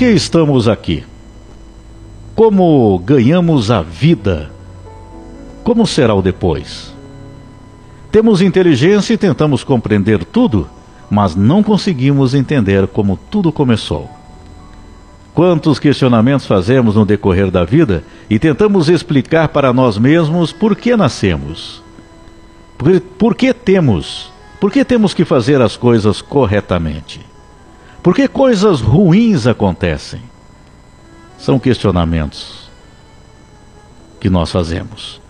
que estamos aqui? Como ganhamos a vida? Como será o depois? Temos inteligência e tentamos compreender tudo, mas não conseguimos entender como tudo começou. Quantos questionamentos fazemos no decorrer da vida e tentamos explicar para nós mesmos por que nascemos? Por, por que temos? Por que temos que fazer as coisas corretamente? Por que coisas ruins acontecem? São questionamentos que nós fazemos.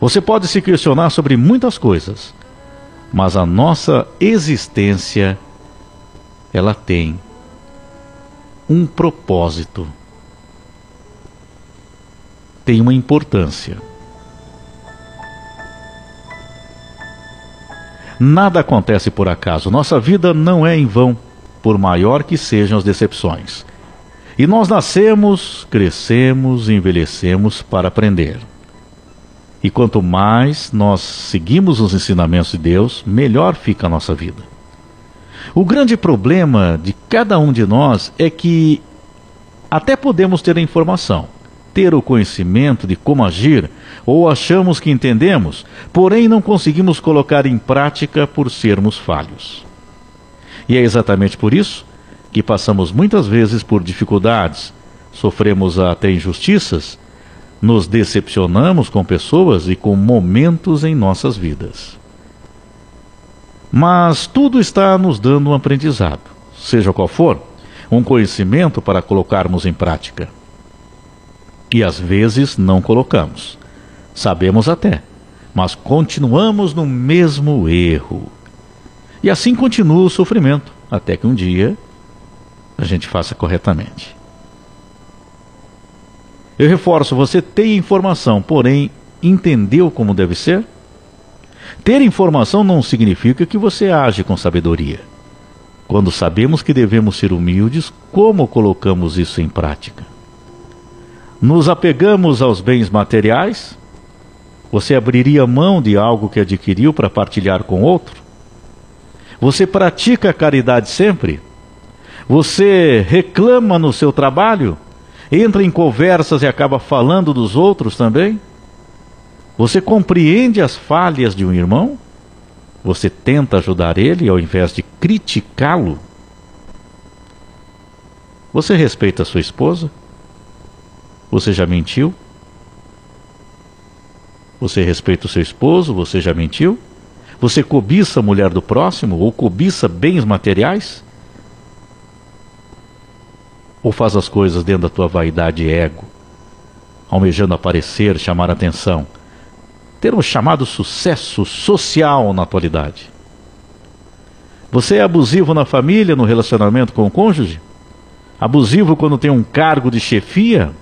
Você pode se questionar sobre muitas coisas, mas a nossa existência ela tem um propósito, tem uma importância. Nada acontece por acaso. Nossa vida não é em vão, por maior que sejam as decepções. E nós nascemos, crescemos, envelhecemos para aprender. E quanto mais nós seguimos os ensinamentos de Deus, melhor fica a nossa vida. O grande problema de cada um de nós é que até podemos ter a informação, ter o conhecimento de como agir, ou achamos que entendemos, porém não conseguimos colocar em prática por sermos falhos. E é exatamente por isso que passamos muitas vezes por dificuldades, sofremos até injustiças, nos decepcionamos com pessoas e com momentos em nossas vidas. Mas tudo está nos dando um aprendizado, seja qual for, um conhecimento para colocarmos em prática. E às vezes não colocamos. Sabemos até, mas continuamos no mesmo erro. E assim continua o sofrimento, até que um dia a gente faça corretamente. Eu reforço, você tem informação, porém entendeu como deve ser? Ter informação não significa que você age com sabedoria. Quando sabemos que devemos ser humildes, como colocamos isso em prática? Nos apegamos aos bens materiais? Você abriria mão de algo que adquiriu para partilhar com outro? Você pratica a caridade sempre? Você reclama no seu trabalho? Entra em conversas e acaba falando dos outros também? Você compreende as falhas de um irmão? Você tenta ajudar ele ao invés de criticá-lo? Você respeita sua esposa? Você já mentiu? Você respeita o seu esposo? Você já mentiu? Você cobiça a mulher do próximo ou cobiça bens materiais? Ou faz as coisas dentro da tua vaidade e ego, almejando aparecer, chamar atenção, ter um chamado sucesso social na atualidade? Você é abusivo na família, no relacionamento com o cônjuge? Abusivo quando tem um cargo de chefia?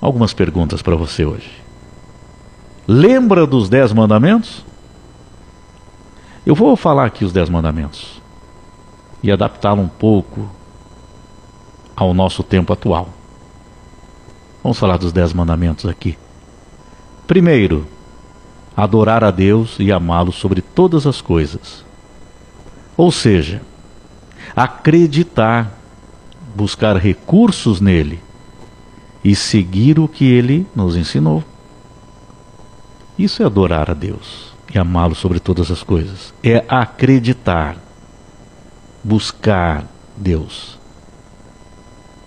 Algumas perguntas para você hoje. Lembra dos dez mandamentos? Eu vou falar aqui os dez mandamentos e adaptá-lo um pouco ao nosso tempo atual. Vamos falar dos dez mandamentos aqui. Primeiro, adorar a Deus e amá-lo sobre todas as coisas. Ou seja, acreditar, buscar recursos nele e seguir o que ele nos ensinou. Isso é adorar a Deus e amá-lo sobre todas as coisas. É acreditar buscar Deus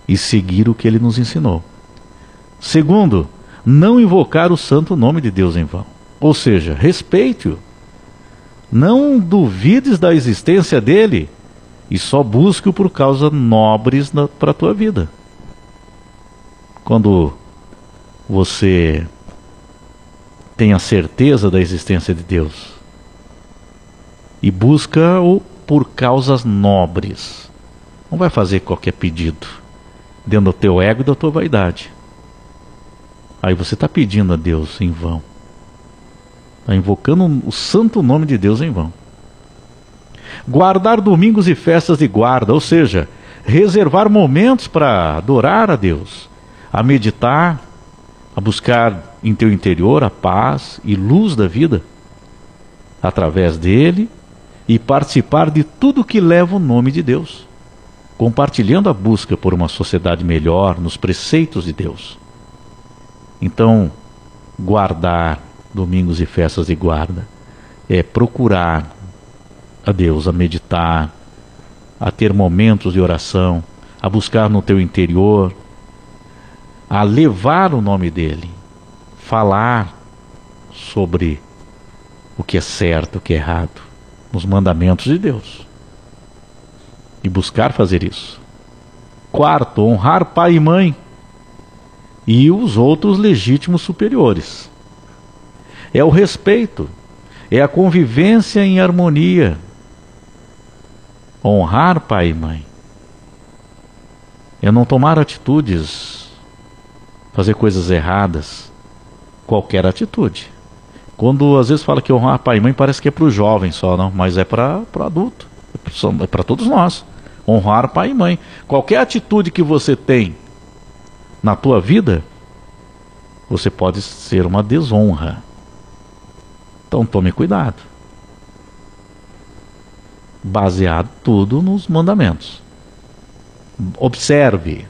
e seguir o que ele nos ensinou. Segundo, não invocar o santo nome de Deus em vão. Ou seja, respeite-o. Não duvides da existência dele e só busque-o por causas nobres para a tua vida. Quando você tem a certeza da existência de Deus e busca-o por causas nobres. Não vai fazer qualquer pedido dentro do teu ego e da tua vaidade. Aí você está pedindo a Deus em vão. Está invocando o santo nome de Deus em vão. Guardar domingos e festas de guarda, ou seja, reservar momentos para adorar a Deus, a meditar, a buscar em teu interior a paz e luz da vida. Através dele, e participar de tudo que leva o nome de Deus. compartilhando a busca por uma sociedade melhor nos preceitos de Deus. Então, guardar domingos e festas de guarda é procurar a Deus, a meditar, a ter momentos de oração, a buscar no teu interior, a levar o nome dele, falar sobre o que é certo, o que é errado, nos mandamentos de Deus. E buscar fazer isso. Quarto, honrar pai e mãe e os outros legítimos superiores. É o respeito, é a convivência em harmonia. Honrar pai e mãe. É não tomar atitudes, fazer coisas erradas, qualquer atitude. Quando às vezes fala que honrar pai e mãe parece que é para o jovem só, não, mas é para o adulto, é para todos nós. Honrar pai e mãe. Qualquer atitude que você tem na tua vida, você pode ser uma desonra. Então tome cuidado. Baseado tudo nos mandamentos. Observe.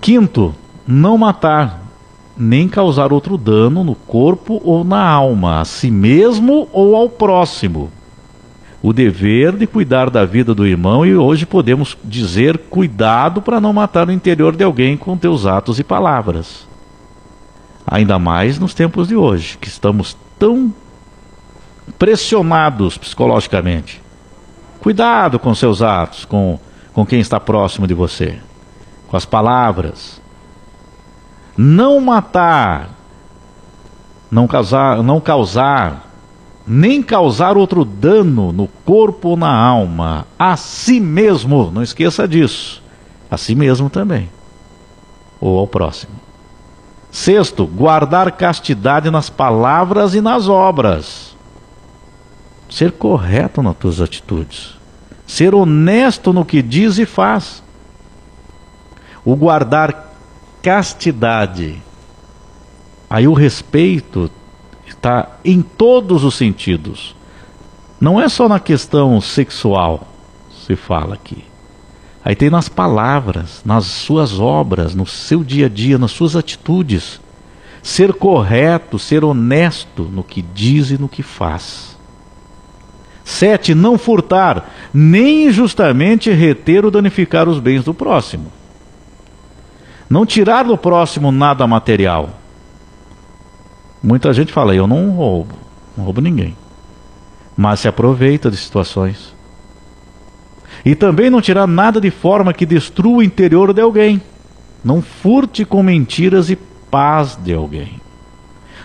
Quinto, não matar, nem causar outro dano no corpo ou na alma, a si mesmo ou ao próximo o dever de cuidar da vida do irmão e hoje podemos dizer cuidado para não matar o interior de alguém com teus atos e palavras. Ainda mais nos tempos de hoje, que estamos tão pressionados psicologicamente. Cuidado com seus atos, com, com quem está próximo de você, com as palavras. Não matar, não causar, não causar nem causar outro dano no corpo ou na alma, a si mesmo, não esqueça disso, a si mesmo também, ou ao próximo. Sexto, guardar castidade nas palavras e nas obras. Ser correto nas tuas atitudes. Ser honesto no que diz e faz. O guardar castidade. Aí o respeito está em todos os sentidos. Não é só na questão sexual, se fala aqui. Aí tem nas palavras, nas suas obras, no seu dia a dia, nas suas atitudes. Ser correto, ser honesto no que diz e no que faz. Sete, não furtar, nem injustamente reter ou danificar os bens do próximo. Não tirar do próximo nada material Muita gente fala, eu não roubo, não roubo ninguém. Mas se aproveita de situações. E também não tirar nada de forma que destrua o interior de alguém. Não furte com mentiras e paz de alguém.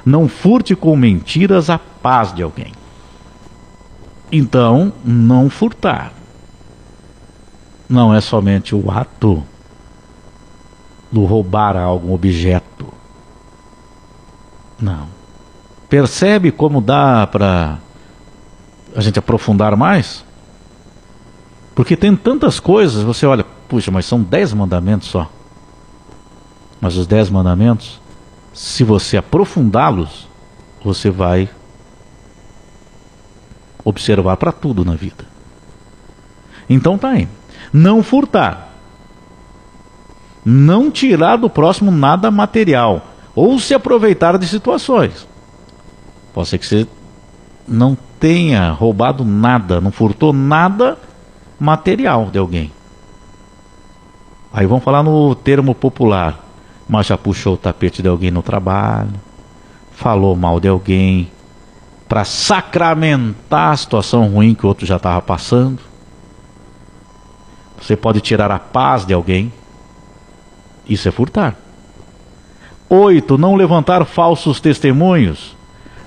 Não furte com mentiras a paz de alguém. Então, não furtar. Não é somente o ato do roubar algum objeto não. Percebe como dá para a gente aprofundar mais? Porque tem tantas coisas, você olha, puxa, mas são dez mandamentos só. Mas os dez mandamentos, se você aprofundá-los, você vai observar para tudo na vida. Então tá aí. Não furtar. Não tirar do próximo nada material ou se aproveitar de situações. Pode ser que você não tenha roubado nada, não furtou nada material de alguém. Aí vamos falar no termo popular. Mas já puxou o tapete de alguém no trabalho, falou mal de alguém, para sacramentar a situação ruim que o outro já estava passando. Você pode tirar a paz de alguém. Isso é furtar. 8. Não levantar falsos testemunhos.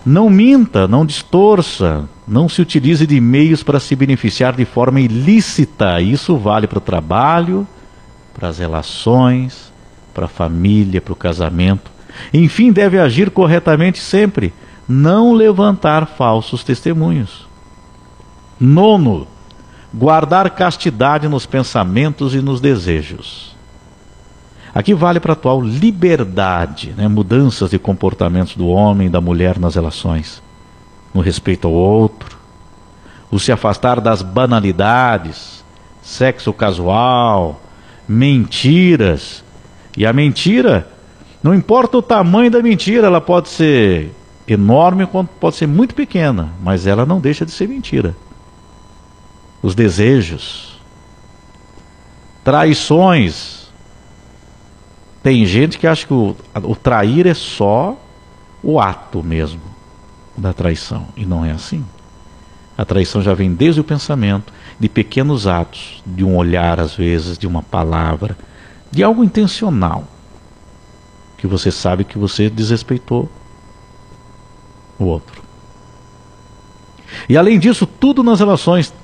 Não minta, não distorça, não se utilize de meios para se beneficiar de forma ilícita. Isso vale para o trabalho, para as relações, para a família, para o casamento. Enfim, deve agir corretamente sempre. Não levantar falsos testemunhos. Nono, guardar castidade nos pensamentos e nos desejos. Aqui vale para a atual liberdade, né? mudanças de comportamentos do homem e da mulher nas relações, no respeito ao outro, o se afastar das banalidades, sexo casual, mentiras. E a mentira, não importa o tamanho da mentira, ela pode ser enorme quanto pode ser muito pequena, mas ela não deixa de ser mentira. Os desejos, traições. Tem gente que acha que o, o trair é só o ato mesmo da traição, e não é assim. A traição já vem desde o pensamento, de pequenos atos, de um olhar às vezes, de uma palavra, de algo intencional, que você sabe que você desrespeitou o outro. E além disso, tudo nas relações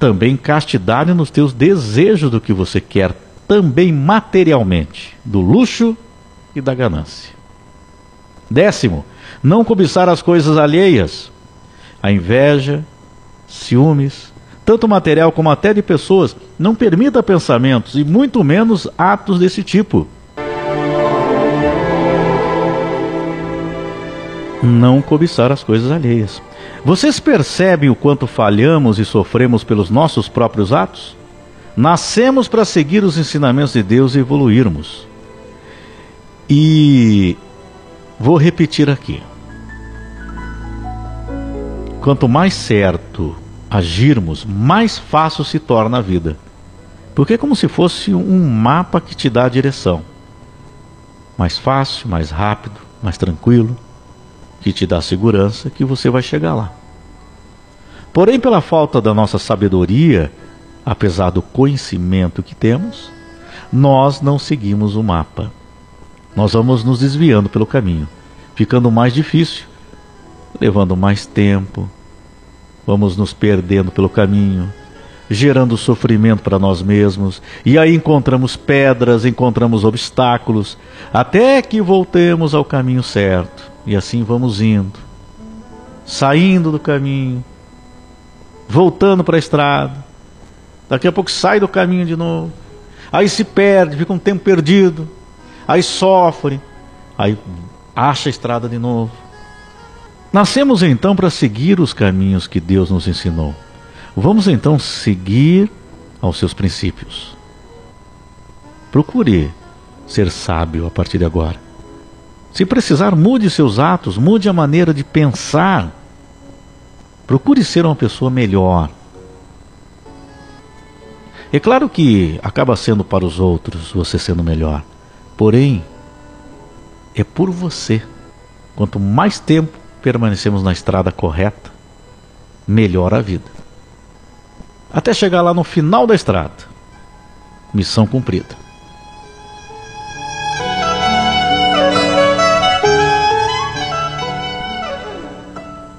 também castidade nos teus desejos do que você quer, também materialmente, do luxo e da ganância. Décimo, não cobiçar as coisas alheias, a inveja, ciúmes, tanto material como até de pessoas, não permita pensamentos e muito menos atos desse tipo. Não cobiçar as coisas alheias. Vocês percebem o quanto falhamos e sofremos pelos nossos próprios atos? Nascemos para seguir os ensinamentos de Deus e evoluirmos. E vou repetir aqui. Quanto mais certo agirmos, mais fácil se torna a vida. Porque é como se fosse um mapa que te dá a direção. Mais fácil, mais rápido, mais tranquilo que te dá segurança que você vai chegar lá. Porém, pela falta da nossa sabedoria, apesar do conhecimento que temos, nós não seguimos o mapa. Nós vamos nos desviando pelo caminho, ficando mais difícil, levando mais tempo, vamos nos perdendo pelo caminho, gerando sofrimento para nós mesmos, e aí encontramos pedras, encontramos obstáculos, até que voltemos ao caminho certo. E assim vamos indo, saindo do caminho, voltando para a estrada. Daqui a pouco sai do caminho de novo. Aí se perde, fica um tempo perdido. Aí sofre. Aí acha a estrada de novo. Nascemos então para seguir os caminhos que Deus nos ensinou. Vamos então seguir aos seus princípios. Procure ser sábio a partir de agora. Se precisar, mude seus atos, mude a maneira de pensar. Procure ser uma pessoa melhor. É claro que acaba sendo para os outros você sendo melhor. Porém, é por você. Quanto mais tempo permanecemos na estrada correta, melhor a vida. Até chegar lá no final da estrada. Missão cumprida.